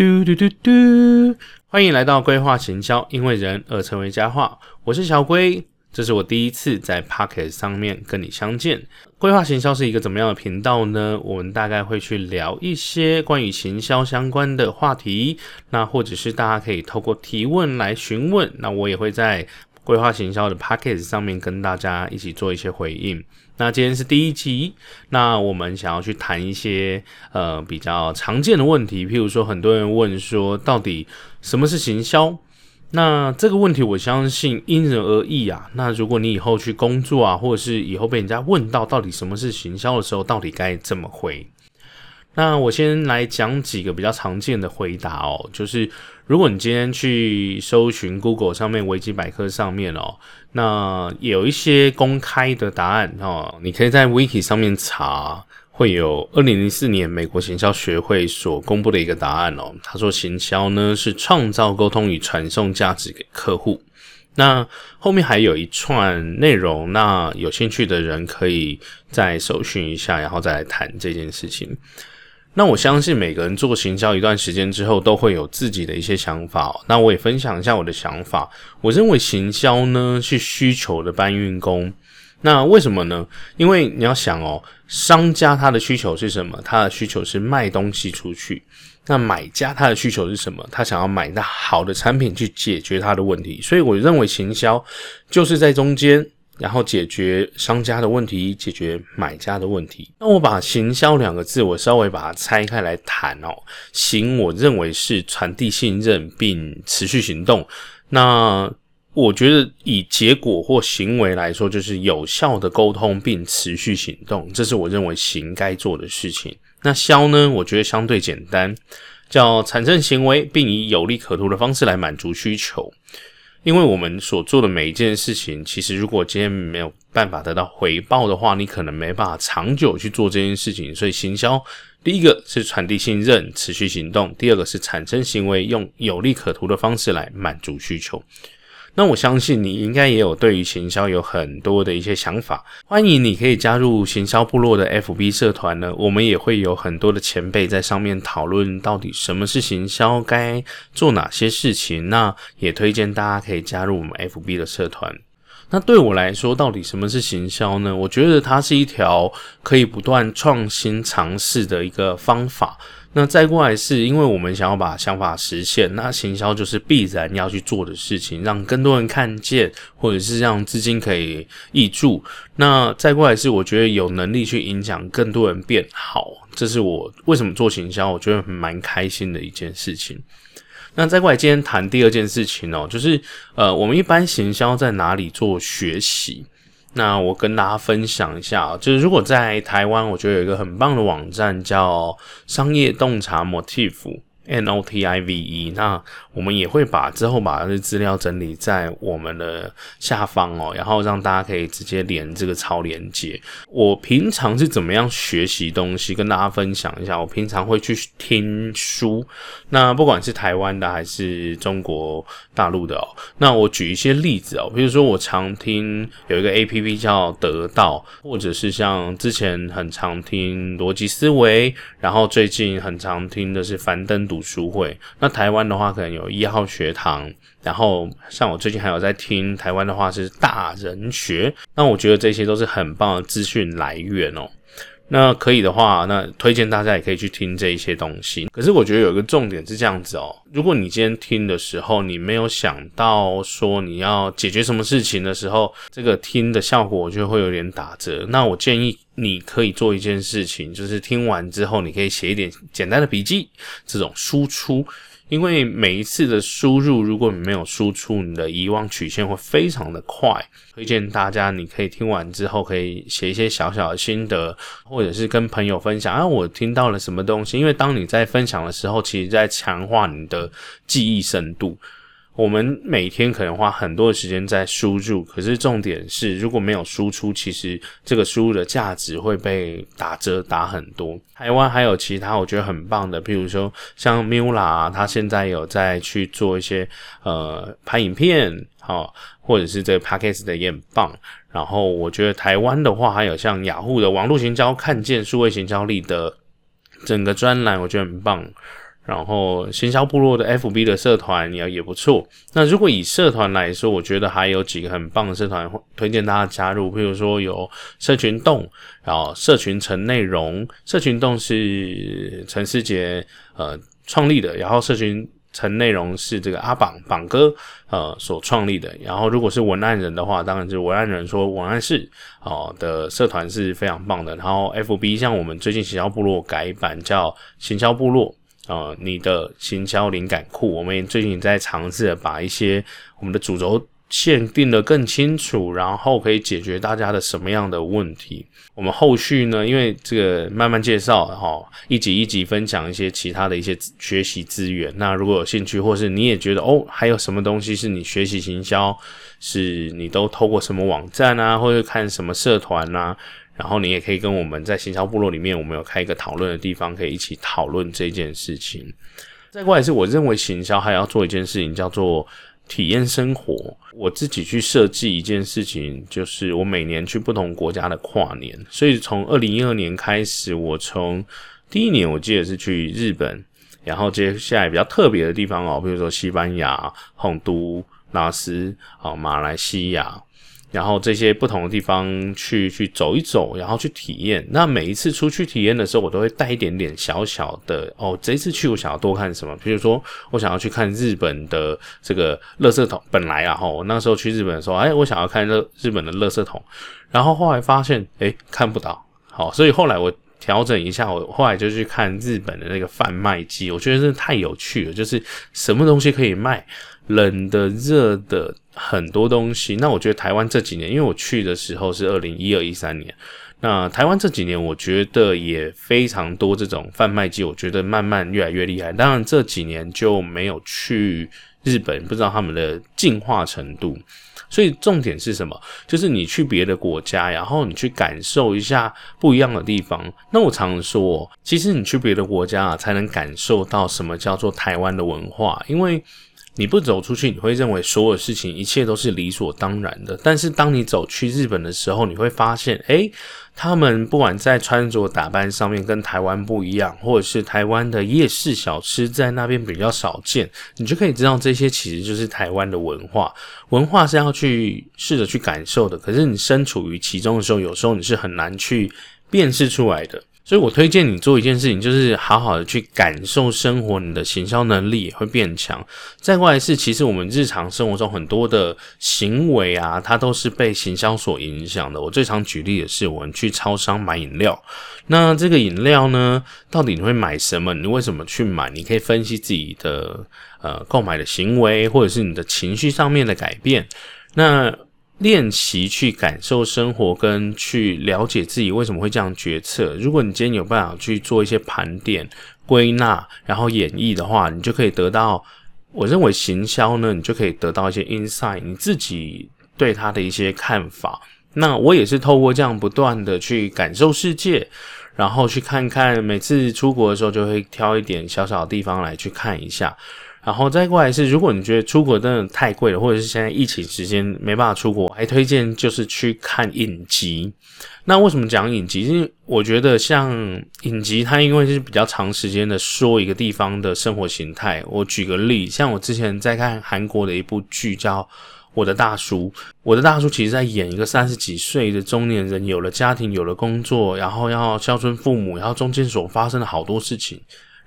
嘟嘟嘟嘟，欢迎来到规划行销，因为人而成为佳话。我是小龟，这是我第一次在 Pocket 上面跟你相见。规划行销是一个怎么样的频道呢？我们大概会去聊一些关于行销相关的话题，那或者是大家可以透过提问来询问，那我也会在。规划行销的 Pocket 上面跟大家一起做一些回应。那今天是第一集，那我们想要去谈一些呃比较常见的问题，譬如说很多人问说到底什么是行销？那这个问题我相信因人而异啊。那如果你以后去工作啊，或者是以后被人家问到到底什么是行销的时候，到底该怎么回？那我先来讲几个比较常见的回答哦，就是如果你今天去搜寻 Google 上面维基百科上面哦，那有一些公开的答案哦，你可以在 Wiki 上面查，会有二零零四年美国行销学会所公布的一个答案哦。他说行销呢是创造沟通与传送价值给客户。那后面还有一串内容，那有兴趣的人可以再搜寻一下，然后再来谈这件事情。那我相信每个人做行销一段时间之后，都会有自己的一些想法。那我也分享一下我的想法。我认为行销呢是需求的搬运工。那为什么呢？因为你要想哦，商家他的需求是什么？他的需求是卖东西出去。那买家他的需求是什么？他想要买到好的产品去解决他的问题。所以我认为行销就是在中间。然后解决商家的问题，解决买家的问题。那我把行销两个字，我稍微把它拆开来谈哦。行，我认为是传递信任并持续行动。那我觉得以结果或行为来说，就是有效的沟通并持续行动，这是我认为行该做的事情。那销呢？我觉得相对简单，叫产生行为，并以有利可图的方式来满足需求。因为我们所做的每一件事情，其实如果今天没有办法得到回报的话，你可能没办法长久去做这件事情。所以，行销第一个是传递信任、持续行动；第二个是产生行为，用有利可图的方式来满足需求。那我相信你应该也有对于行销有很多的一些想法，欢迎你可以加入行销部落的 FB 社团呢。我们也会有很多的前辈在上面讨论到底什么是行销，该做哪些事情。那也推荐大家可以加入我们 FB 的社团。那对我来说，到底什么是行销呢？我觉得它是一条可以不断创新尝试的一个方法。那再过来是因为我们想要把想法实现，那行销就是必然要去做的事情，让更多人看见，或者是让资金可以挹注。那再过来是我觉得有能力去影响更多人变好，这是我为什么做行销，我觉得蛮开心的一件事情。那再过来今天谈第二件事情哦，就是呃，我们一般行销在哪里做学习？那我跟大家分享一下，就是如果在台湾，我觉得有一个很棒的网站叫商业洞察 Motif。N O T I V E，那我们也会把之后把这资料整理在我们的下方哦，然后让大家可以直接连这个超连接。我平常是怎么样学习东西，跟大家分享一下。我平常会去听书，那不管是台湾的还是中国大陆的哦。那我举一些例子哦，比如说我常听有一个 A P P 叫得到，或者是像之前很常听逻辑思维，然后最近很常听的是樊登读。书会，那台湾的话可能有一号学堂，然后像我最近还有在听台湾的话是大人学，那我觉得这些都是很棒的资讯来源哦。那可以的话，那推荐大家也可以去听这一些东西。可是我觉得有一个重点是这样子哦，如果你今天听的时候，你没有想到说你要解决什么事情的时候，这个听的效果就会有点打折。那我建议你可以做一件事情，就是听完之后，你可以写一点简单的笔记，这种输出。因为每一次的输入，如果你没有输出，你的遗忘曲线会非常的快。推荐大家，你可以听完之后，可以写一些小小的心得，或者是跟朋友分享啊，我听到了什么东西。因为当你在分享的时候，其实在强化你的记忆深度。我们每天可能花很多的时间在输入，可是重点是如果没有输出，其实这个输入的价值会被打折打很多。台湾还有其他我觉得很棒的，譬如说像 Mula，他现在有在去做一些呃拍影片，好，或者是这个 Podcast 的也很棒。然后我觉得台湾的话，还有像雅虎的网络行销看见数位行销力的整个专栏，我觉得很棒。然后行销部落的 FB 的社团也也不错。那如果以社团来说，我觉得还有几个很棒的社团推荐大家加入，比如说有社群洞，然后社群城内容，社群洞是陈思杰呃创立的，然后社群。层内容是这个阿榜榜哥呃所创立的，然后如果是文案人的话，当然就是文案人说文案室哦的社团是非常棒的。然后 FB 像我们最近行销部落改版叫行销部落呃，你的行销灵感库，我们最近在尝试把一些我们的主轴。限定的更清楚，然后可以解决大家的什么样的问题？我们后续呢？因为这个慢慢介绍哈，一集一集分享一些其他的一些学习资源。那如果有兴趣，或是你也觉得哦，还有什么东西是你学习行销，是你都透过什么网站啊，或者看什么社团啊，然后你也可以跟我们在行销部落里面，我们有开一个讨论的地方，可以一起讨论这件事情。再过来是我认为行销还要做一件事情，叫做。体验生活，我自己去设计一件事情，就是我每年去不同国家的跨年。所以从二零一二年开始，我从第一年我记得是去日本，然后接下来比较特别的地方哦，比如说西班牙、洪都拉斯啊、马来西亚。然后这些不同的地方去去走一走，然后去体验。那每一次出去体验的时候，我都会带一点点小小的哦。这一次去，我想要多看什么？比如说，我想要去看日本的这个垃圾桶。本来啊，哈，我那时候去日本的时候，哎，我想要看日日本的垃圾桶。然后后来发现，哎，看不到。好，所以后来我调整一下，我后来就去看日本的那个贩卖机。我觉得真的太有趣了，就是什么东西可以卖。冷的、热的很多东西。那我觉得台湾这几年，因为我去的时候是二零一二一三年，那台湾这几年我觉得也非常多这种贩卖机，我觉得慢慢越来越厉害。当然这几年就没有去日本，不知道他们的进化程度。所以重点是什么？就是你去别的国家，然后你去感受一下不一样的地方。那我常说，其实你去别的国家啊，才能感受到什么叫做台湾的文化，因为。你不走出去，你会认为所有事情一切都是理所当然的。但是当你走去日本的时候，你会发现，诶，他们不管在穿着打扮上面跟台湾不一样，或者是台湾的夜市小吃在那边比较少见，你就可以知道这些其实就是台湾的文化。文化是要去试着去感受的，可是你身处于其中的时候，有时候你是很难去辨识出来的。所以我推荐你做一件事情，就是好好的去感受生活，你的行销能力也会变强。再过来是，其实我们日常生活中很多的行为啊，它都是被行销所影响的。我最常举例的是，我们去超商买饮料，那这个饮料呢，到底你会买什么？你为什么去买？你可以分析自己的呃购买的行为，或者是你的情绪上面的改变。那练习去感受生活，跟去了解自己为什么会这样决策。如果你今天有办法去做一些盘点、归纳，然后演绎的话，你就可以得到。我认为行销呢，你就可以得到一些 insight，你自己对他的一些看法。那我也是透过这样不断的去感受世界，然后去看看每次出国的时候，就会挑一点小小的地方来去看一下。然后再过来是，如果你觉得出国真的太贵了，或者是现在疫情时间没办法出国，还推荐就是去看影集。那为什么讲影集？因为我觉得像影集，它因为是比较长时间的说一个地方的生活形态。我举个例，像我之前在看韩国的一部剧叫《我的大叔》，我的大叔其实在演一个三十几岁的中年人，有了家庭，有了工作，然后要孝顺父母，然后中间所发生的好多事情。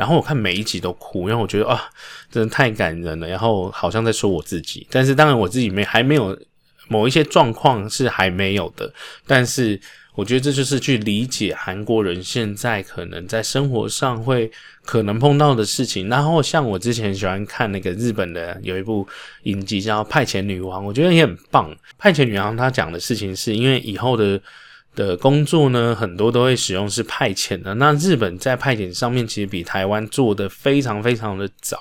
然后我看每一集都哭，因为我觉得啊，真的太感人了。然后好像在说我自己，但是当然我自己没还没有某一些状况是还没有的。但是我觉得这就是去理解韩国人现在可能在生活上会可能碰到的事情。然后像我之前喜欢看那个日本的有一部影集叫《派遣女王》，我觉得也很棒。《派遣女王》她讲的事情是因为以后的。的工作呢，很多都会使用是派遣的。那日本在派遣上面其实比台湾做的非常非常的早。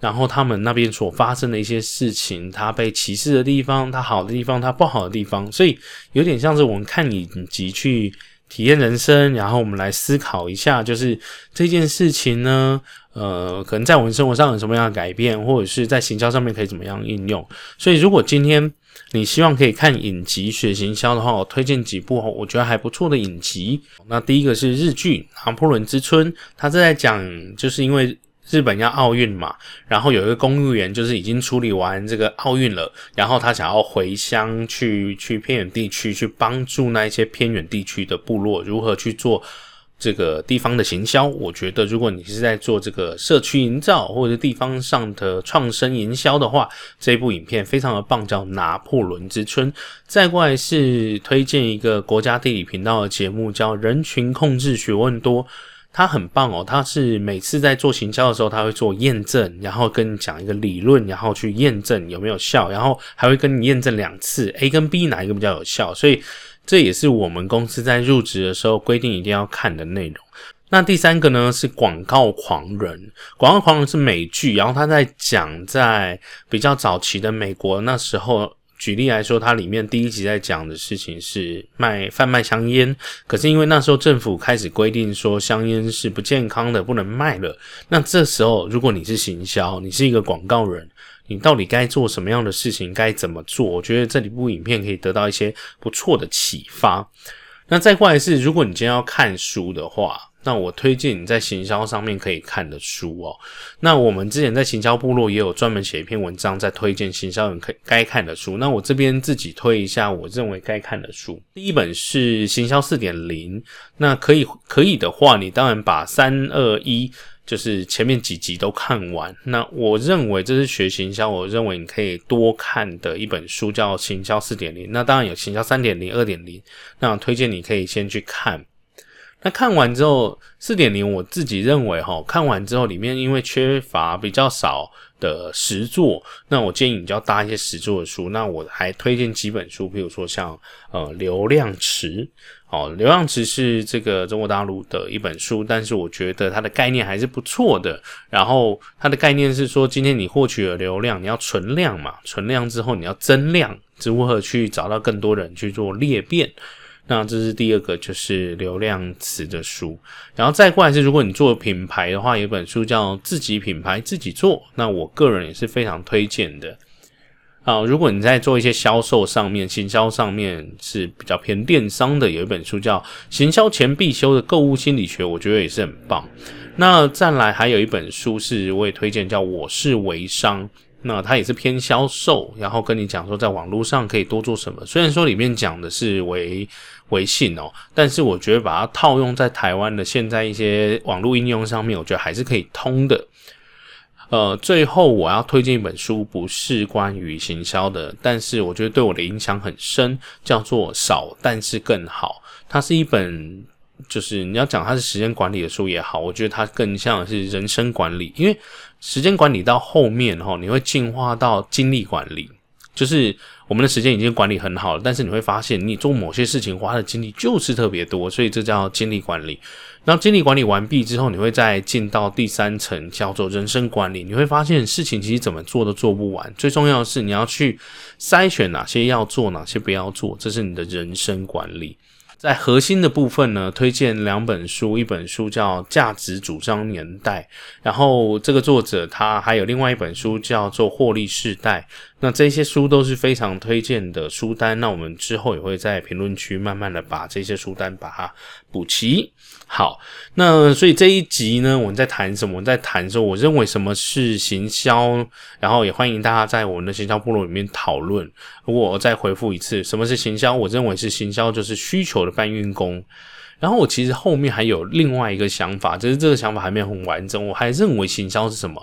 然后他们那边所发生的一些事情，它被歧视的地方，它好的地方，它不好的地方，所以有点像是我们看影集去体验人生，然后我们来思考一下，就是这件事情呢，呃，可能在我们生活上有什么样的改变，或者是在行销上面可以怎么样应用。所以如果今天。你希望可以看影集学行销的话，我推荐几部我觉得还不错的影集。那第一个是日剧《拿破仑之春》，它是在讲，就是因为日本要奥运嘛，然后有一个公务员就是已经处理完这个奥运了，然后他想要回乡去去偏远地区去帮助那一些偏远地区的部落如何去做。这个地方的行销，我觉得如果你是在做这个社区营造或者地方上的创生营销的话，这部影片非常的棒，叫《拿破仑之春》。再过来是推荐一个国家地理频道的节目，叫《人群控制学问多》，它很棒哦。它是每次在做行销的时候，他会做验证，然后跟你讲一个理论，然后去验证有没有效，然后还会跟你验证两次 A 跟 B 哪一个比较有效，所以。这也是我们公司在入职的时候规定一定要看的内容。那第三个呢是广告狂人，广告狂人是美剧，然后他在讲在比较早期的美国那时候，举例来说，它里面第一集在讲的事情是卖贩卖香烟，可是因为那时候政府开始规定说香烟是不健康的，不能卖了。那这时候如果你是行销，你是一个广告人。你到底该做什么样的事情？该怎么做？我觉得这几部影片可以得到一些不错的启发。那再过来是，如果你今天要看书的话，那我推荐你在行销上面可以看的书哦。那我们之前在行销部落也有专门写一篇文章，在推荐行销人可该看的书。那我这边自己推一下，我认为该看的书。第一本是《行销四点零》，那可以可以的话，你当然把三二一。就是前面几集都看完，那我认为这是学行销，我认为你可以多看的一本书叫《行销四点零》，那当然有《行销三点零》、二点零，那推荐你可以先去看。那看完之后，四点零我自己认为哈，看完之后里面因为缺乏比较少的实作，那我建议你就要搭一些实作的书。那我还推荐几本书，比如说像呃流量池，哦，流量池是这个中国大陆的一本书，但是我觉得它的概念还是不错的。然后它的概念是说，今天你获取了流量，你要存量嘛，存量之后你要增量，如何去找到更多人去做裂变。那这是第二个，就是流量词的书，然后再过来是，如果你做品牌的话，有本书叫《自己品牌自己做》，那我个人也是非常推荐的。啊，如果你在做一些销售上面、行销上面是比较偏电商的，有一本书叫《行销前必修的购物心理学》，我觉得也是很棒。那再来还有一本书是我也推荐，叫《我是微商》。那它也是偏销售，然后跟你讲说，在网络上可以多做什么。虽然说里面讲的是微微信哦，但是我觉得把它套用在台湾的现在一些网络应用上面，我觉得还是可以通的。呃，最后我要推荐一本书，不是关于行销的，但是我觉得对我的影响很深，叫做《少但是更好》。它是一本。就是你要讲它是时间管理的书也好，我觉得它更像是人生管理，因为时间管理到后面哈，你会进化到精力管理。就是我们的时间已经管理很好了，但是你会发现你做某些事情花的精力就是特别多，所以这叫精力管理。然后精力管理完毕之后，你会再进到第三层，叫做人生管理。你会发现事情其实怎么做都做不完，最重要的是你要去筛选哪些要做，哪些不要做，这是你的人生管理。在核心的部分呢，推荐两本书，一本书叫《价值主张年代》，然后这个作者他还有另外一本书叫做《获利世代》。那这些书都是非常推荐的书单，那我们之后也会在评论区慢慢的把这些书单把它补齐。好，那所以这一集呢，我们在谈什么？我们在谈说，我认为什么是行销，然后也欢迎大家在我们的行销部落里面讨论。如果我再回复一次，什么是行销？我认为是行销就是需求的搬运工。然后我其实后面还有另外一个想法，只是这个想法还没有很完整。我还认为行销是什么？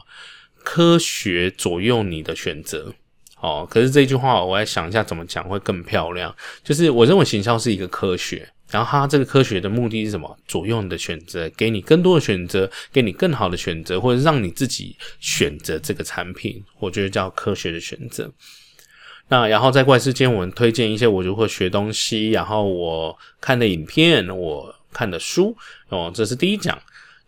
科学左右你的选择。哦，可是这句话我来想一下怎么讲会更漂亮。就是我认为行销是一个科学，然后它这个科学的目的是什么？左右你的选择，给你更多的选择，给你更好的选择，或者让你自己选择这个产品。我觉得叫科学的选择。那然后在怪事间，我们推荐一些我如何学东西，然后我看的影片，我看的书。哦，这是第一讲。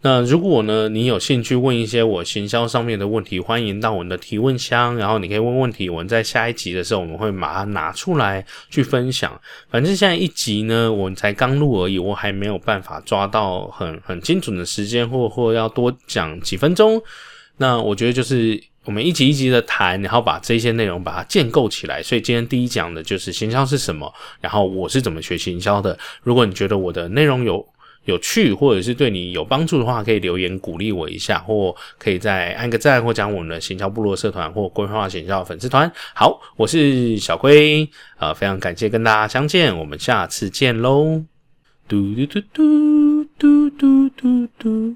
那如果呢，你有兴趣问一些我行销上面的问题，欢迎到我们的提问箱，然后你可以问问题，我们在下一集的时候，我们会把它拿出来去分享。反正现在一集呢，我才刚录而已，我还没有办法抓到很很精准的时间，或或要多讲几分钟。那我觉得就是我们一集一集的谈，然后把这些内容把它建构起来。所以今天第一讲的就是行销是什么，然后我是怎么学行销的。如果你觉得我的内容有，有趣，或者是对你有帮助的话，可以留言鼓励我一下，或可以再按个赞，或讲我们的行销部落社团或规划行销粉丝团。好，我是小龟，呃，非常感谢跟大家相见，我们下次见喽。嘟嘟嘟嘟嘟嘟嘟嘟。